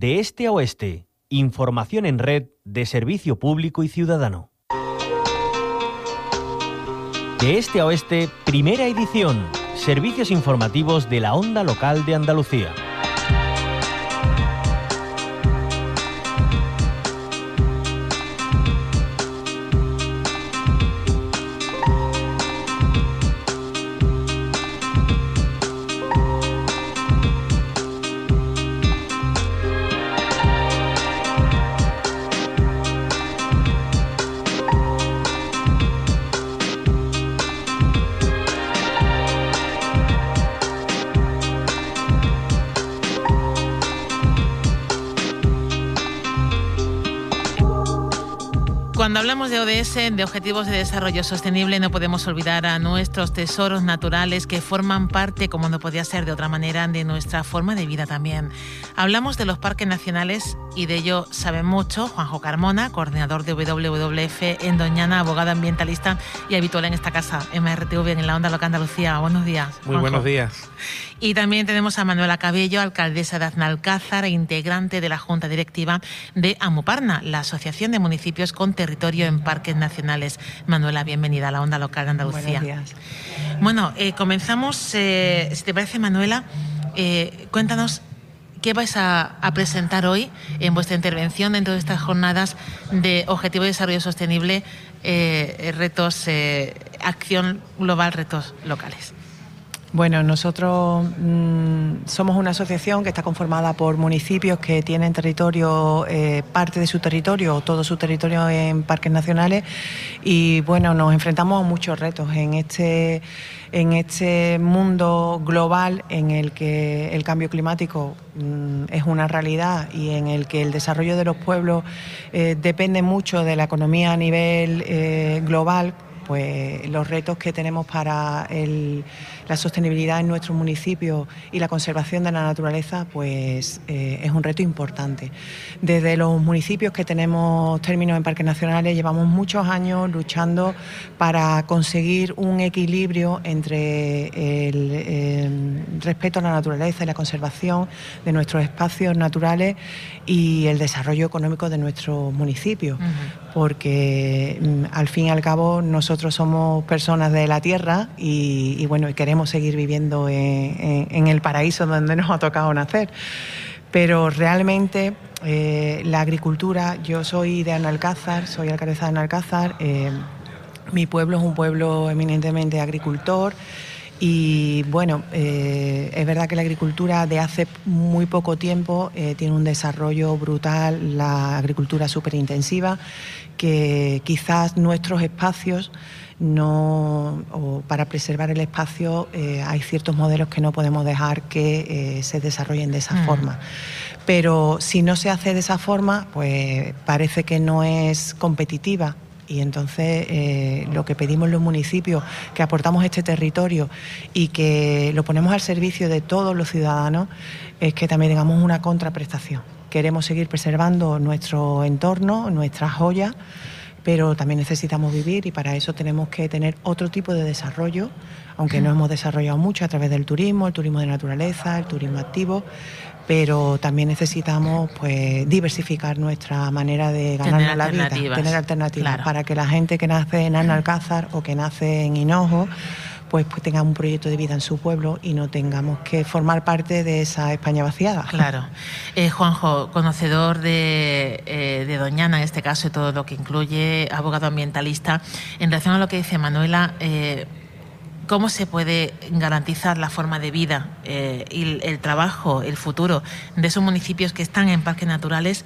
de este a oeste. Información en red de servicio público y ciudadano. De este a oeste, primera edición. Servicios informativos de la onda local de Andalucía. Cuando hablamos de ODS, de Objetivos de Desarrollo Sostenible, no podemos olvidar a nuestros tesoros naturales que forman parte, como no podía ser de otra manera, de nuestra forma de vida también. Hablamos de los parques nacionales y de ello sabe mucho Juanjo Carmona, coordinador de WWF en Doñana, abogado ambientalista y habitual en esta casa, MRTV, en la Onda Loca Andalucía. Buenos días. Muy buenos días. Y también tenemos a Manuela Cabello, alcaldesa de Aznalcázar e integrante de la Junta Directiva de Amuparna, la Asociación de Municipios con Territorio en parques nacionales. Manuela, bienvenida a la Onda Local de Andalucía. Buenos días. Bueno, eh, comenzamos, eh, si te parece, Manuela, eh, cuéntanos qué vais a, a, presentar hoy en vuestra intervención dentro de estas jornadas de Objetivo de Desarrollo Sostenible, retos, acción global, retos locales. Bueno, nosotros mmm, somos una asociación que está conformada por municipios que tienen territorio, eh, parte de su territorio o todo su territorio en parques nacionales y bueno, nos enfrentamos a muchos retos en este, en este mundo global en el que el cambio climático mmm, es una realidad y en el que el desarrollo de los pueblos eh, depende mucho de la economía a nivel eh, global pues los retos que tenemos para el, la sostenibilidad en nuestros municipios y la conservación de la naturaleza, pues eh, es un reto importante. Desde los municipios que tenemos términos en parques nacionales llevamos muchos años luchando para conseguir un equilibrio entre el, el respeto a la naturaleza y la conservación de nuestros espacios naturales y el desarrollo económico de nuestros municipios. Porque mm, al fin y al cabo nosotros somos personas de la tierra y, y bueno, queremos seguir viviendo en, el paraíso donde nos ha tocado nacer. Pero realmente eh, la agricultura, yo soy de Analcázar, soy alcaldesa de Analcázar, eh, mi pueblo es un pueblo eminentemente agricultor. Y bueno, eh, es verdad que la agricultura de hace muy poco tiempo eh, tiene un desarrollo brutal, la agricultura súper intensiva, que quizás nuestros espacios no, o para preservar el espacio eh, hay ciertos modelos que no podemos dejar que eh, se desarrollen de esa mm. forma. Pero si no se hace de esa forma, pues parece que no es competitiva y entonces eh, lo que pedimos los municipios, que aportamos este territorio y que lo ponemos al servicio de todos los ciudadanos, es que también tengamos una contraprestación. Queremos seguir preservando nuestro entorno, nuestras joyas, pero también necesitamos vivir y para eso tenemos que tener otro tipo de desarrollo, aunque no hemos desarrollado mucho a través del turismo, el turismo de naturaleza, el turismo activo, pero también necesitamos pues diversificar nuestra manera de ganar la vida, tener alternativas claro. para que la gente que nace en Analcázar o que nace en Hinojo pues, pues tenga un proyecto de vida en su pueblo y no tengamos que formar parte de esa España vaciada. Claro. Eh, Juanjo, conocedor de, eh, de, Doñana, en este caso, y todo lo que incluye abogado ambientalista, en relación a lo que dice Manuela, eh, ¿cómo se puede garantizar la forma de vida eh, y el, trabajo, el futuro de esos municipios que están en parques naturales?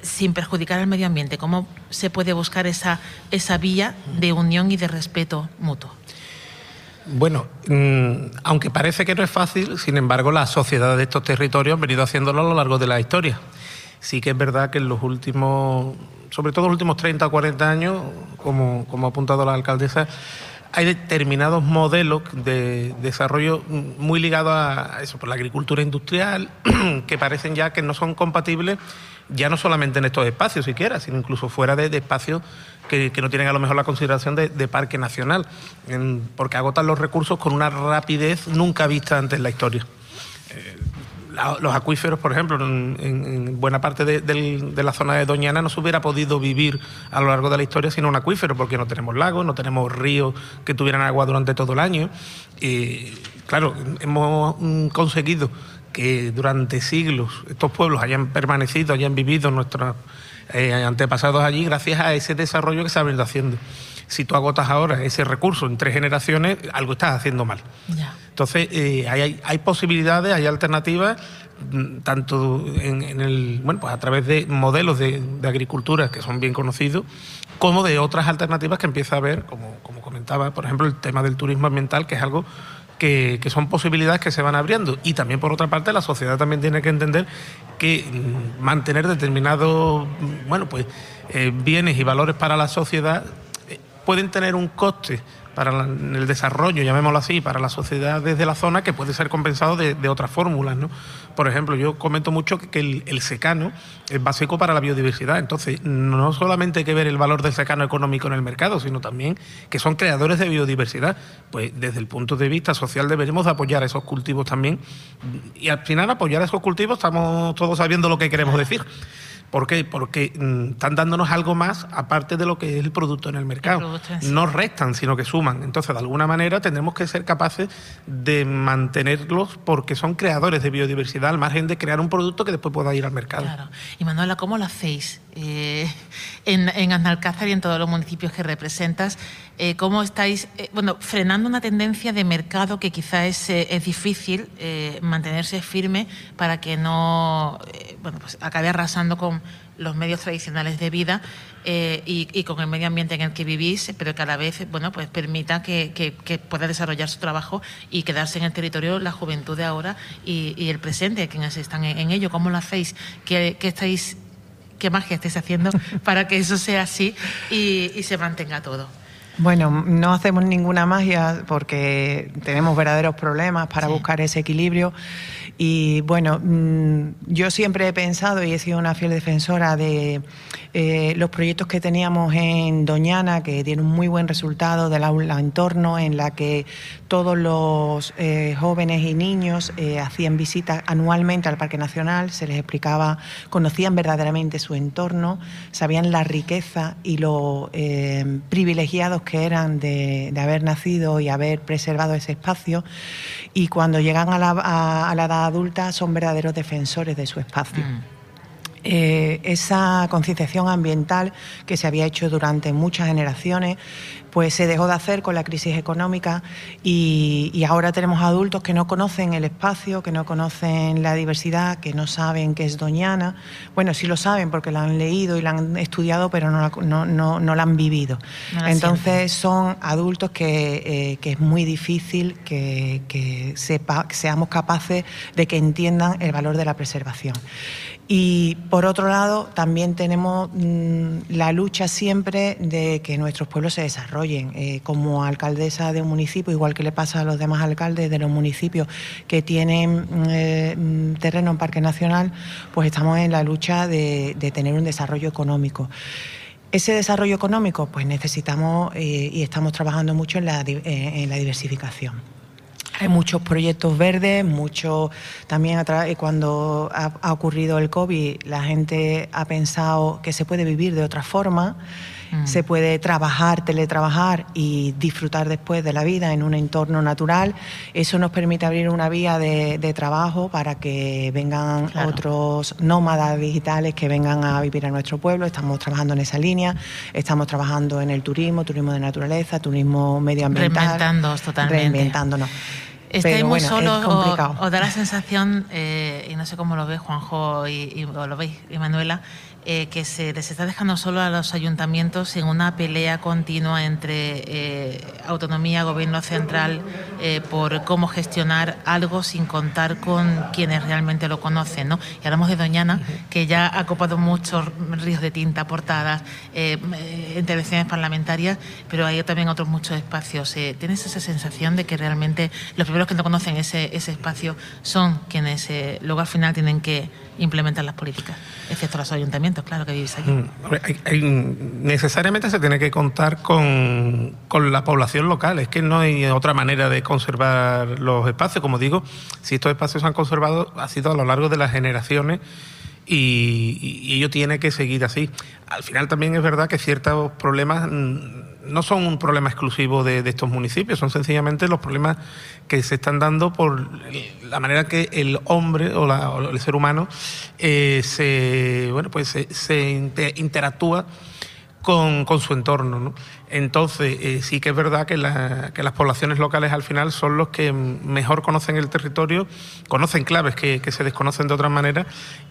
sin perjudicar al medio ambiente, ¿cómo se puede buscar esa, esa vía de unión y de respeto mutuo? Bueno, mmm, aunque parece que no es fácil, sin embargo, las sociedades de estos territorios han venido haciéndolo a lo largo de la historia. Sí que es verdad que en los últimos, sobre todo los últimos 30 o 40 años, como, como ha apuntado la alcaldesa, hay determinados modelos de desarrollo muy ligados a eso, por la agricultura industrial, que parecen ya que no son compatibles ya no solamente en estos espacios siquiera, sino incluso fuera de, espacios que, que, no tienen a lo mejor la consideración de, parque nacional, porque agotan los recursos con una rapidez nunca vista antes en la historia. Eh, los acuíferos, por ejemplo, en, buena parte de, la zona de Doñana no se hubiera podido vivir a lo largo de la historia sin un acuífero, porque no tenemos lagos, no tenemos ríos que tuvieran agua durante todo el año. Y claro, hemos conseguido que durante siglos estos pueblos hayan permanecido, hayan vivido nuestros eh, antepasados allí gracias a ese desarrollo que se ha venido haciendo. Si tú agotas ahora ese recurso en tres generaciones, algo estás haciendo mal. Entonces, eh, hay, posibilidades, hay alternativas, mm, tanto en, el, bueno, pues a través de modelos de, agricultura que son bien conocidos, como de otras alternativas que empieza a haber, como, como comentaba, por ejemplo, el tema del turismo ambiental, que es algo que, son posibilidades que se van abriendo. Y también, por otra parte, la sociedad también tiene que entender que mm, mantener determinados mm, bueno, pues, eh, bienes y valores para la sociedad pueden tener un coste para el desarrollo, llamémoslo así, para la sociedad desde la zona que puede ser compensado de, otras fórmulas. ¿no? Por ejemplo, yo comento mucho que, el, secano es básico para la biodiversidad. Entonces, no solamente hay que ver el valor del secano económico en el mercado, sino también que son creadores de biodiversidad. Pues desde el punto de vista social deberíamos apoyar esos cultivos también. Y al final apoyar esos cultivos estamos todos sabiendo lo que queremos decir. ¿Por qué? Porque mm, están dándonos algo más aparte de lo que es el producto en el mercado. No restan, sino que suman. Entonces, de alguna manera, tendremos que ser capaces de mantenerlos porque son creadores de biodiversidad al margen de crear un producto que después pueda ir al mercado. Claro. Y Manuela, ¿cómo lo hacéis? Eh, en, en Analcázar y en todos los municipios que representas, eh, ¿cómo estáis eh, bueno, frenando una tendencia de mercado que quizá es, es difícil mantenerse firme para que no bueno, pues acabe arrasando con los medios tradicionales de vida y, con el medio ambiente en el que vivís, pero que a la vez bueno, pues permita que, pueda desarrollar su trabajo y quedarse en el territorio la juventud de ahora y, el presente, quienes están en, ello. ¿Cómo lo hacéis? ¿Qué, qué estáis qué magia estáis haciendo para que eso sea así y, se mantenga todo. Bueno, no hacemos ninguna magia porque tenemos verdaderos problemas para buscar ese equilibrio. Y bueno, mm, yo siempre he pensado y he sido una fiel defensora de eh, los proyectos que teníamos en Doñana, que tienen un muy buen resultado del aula entorno, en la que todos los eh, jóvenes y niños eh, hacían visitas anualmente al Parque Nacional, se les explicaba, conocían verdaderamente su entorno, sabían la riqueza y lo privilegiados que eran de, haber nacido y haber preservado ese espacio. Y cuando llegan a la, a la edad adulta son verdaderos defensores de su espacio. Mm. Eh, esa concienciación ambiental que se había hecho durante muchas generaciones, pues se dejó de hacer con la crisis económica y, ahora tenemos adultos que no conocen el espacio, que no conocen la diversidad, que no saben qué es Doñana. Bueno, sí lo saben porque la han leído y la han estudiado, pero no la, no, no, han vivido. Entonces son adultos que, eh, es muy difícil que, que seamos capaces de que entiendan el valor de la preservación. Y por otro lado, también tenemos mm, la lucha siempre de que nuestros pueblos se desarrollen. Eh, como alcaldesa de un municipio, igual que le pasa a los demás alcaldes de los municipios que tienen mm, eh, terreno en Parque Nacional, pues estamos en la lucha de, tener un desarrollo económico. Ese desarrollo económico, pues necesitamos eh, y estamos trabajando mucho en la diversificación. Hay muchos proyectos verdes, mucho también eh, cuando ha, ocurrido el COVID, la gente ha pensado que se puede vivir de otra forma, mm. se puede trabajar, teletrabajar y disfrutar después de la vida en un entorno natural. Eso nos permite abrir una vía de, trabajo para que vengan otros nómadas digitales que vengan a vivir a nuestro pueblo. Estamos trabajando en esa línea, estamos trabajando en el turismo, turismo de naturaleza, turismo medioambiental. Reinventándonos totalmente. Reinventándonos. Estáis muy solos o, da la sensación, eh, y no sé cómo lo ve Juanjo y, o lo veis, y Manuela, eh, que se les está dejando solo a los ayuntamientos en una pelea continua entre eh, autonomía, gobierno central, eh, por cómo gestionar algo sin contar con quienes realmente lo conocen. ¿no? Y hablamos de Doñana, que ya ha copado muchos ríos de tinta, portadas, intervenciones parlamentarias, pero hay también otros muchos espacios. ¿Tienes esa sensación de que realmente los pueblos que no conocen ese, ese espacio son quienes luego al final tienen que implementar las políticas, excepto los ayuntamientos, claro que vivís allí. Mm, necesariamente se tiene que contar con, con, la población local, es que no hay otra manera de conservar los espacios. Como digo, si estos espacios se han conservado, ha sido a lo largo de las generaciones y, ello tiene que seguir así. Al final también es verdad que ciertos problemas mm, no son un problema exclusivo de, estos municipios, son sencillamente los problemas que se están dando por la manera que el hombre o, el ser humano eh, se, bueno, pues se, interactúa con, con, su entorno. ¿no? Entonces, eh, sí que es verdad que, las poblaciones locales al final son los que mejor conocen el territorio, conocen claves que, se desconocen de otra manera.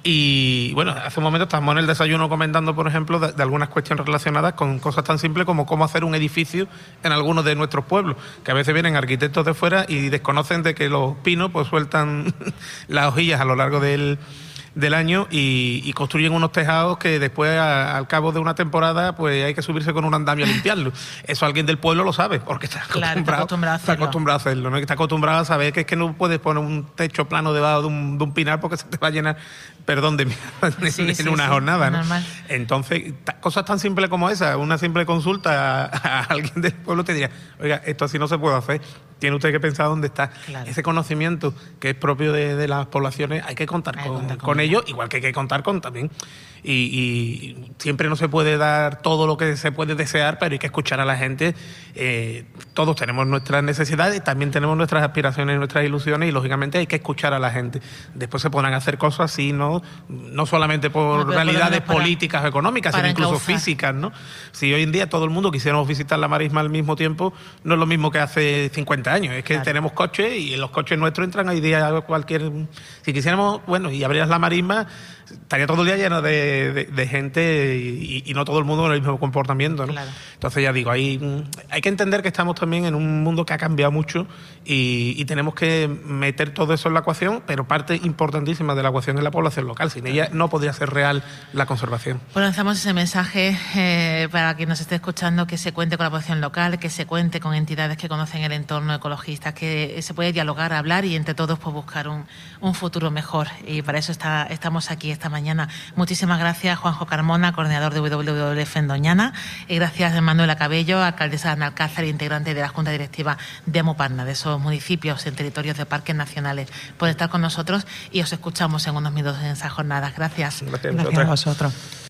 Y bueno, hace un momento estábamos en el desayuno comentando, por ejemplo, de, algunas cuestiones relacionadas con cosas tan simples como cómo hacer un edificio en algunos de nuestros pueblos, que a veces vienen arquitectos de fuera y desconocen de que los pinos pues sueltan las hojillas a lo largo del del año y, construyen unos tejados que después, al cabo de una temporada, pues hay que subirse con un andamio a limpiarlo. Eso alguien del pueblo lo sabe, porque está acostumbrado, está acostumbrado, a hacerlo. ¿no? Está acostumbrado a saber que es que no puedes poner un techo plano debajo de un, de un pinar porque se te va a llenar, perdón, de en, una jornada. ¿no? Entonces, cosas tan simples como esa, una simple consulta a, alguien del pueblo te diría, oiga, esto así no se puede hacer tiene usted que pensar dónde está. Ese conocimiento que es propio de, las poblaciones, hay que contar con, ello, igual que hay que contar con también. Y, siempre no se puede dar todo lo que se puede desear, pero hay que escuchar a la gente. Eh, todos tenemos nuestras necesidades, también tenemos nuestras aspiraciones, nuestras ilusiones, y lógicamente hay que escuchar a la gente. Después se podrán hacer cosas así, no, no solamente por realidades políticas o económicas, sino incluso físicas. ¿no? Si hoy en día todo el mundo quisiéramos visitar la marisma al mismo tiempo, no es lo mismo que hace 50 años. Es que tenemos coches y los coches nuestros entran hoy día cualquier. Si quisiéramos, bueno, y abrieras la marisma, estaría todo el día lleno de, gente y, no todo el mundo con el mismo comportamiento. ¿no? Entonces, ya digo, hay, hay que entender que estamos también en un mundo que ha cambiado mucho y, tenemos que meter todo eso en la ecuación, pero parte importantísima de la ecuación es la población local. Sin ella no podría ser real la conservación. Pues lanzamos ese mensaje eh, para quien nos esté escuchando, que se cuente con la población local, que se cuente con entidades que conocen el entorno ecologista, que se puede dialogar, hablar y entre todos pues, buscar un, un futuro mejor. Y para eso está, estamos aquí esta mañana. Muchísimas gracias, Juanjo Carmona, coordinador de WWF en Doñana, y gracias, Manuela Cabello, alcaldesa de Analcázar, integrante de la Junta Directiva de Amoparna, de esos municipios en territorios de parques nacionales, por estar con nosotros y os escuchamos en unos minutos en esas jornadas. Gracias. Gracias, gracias a vosotros.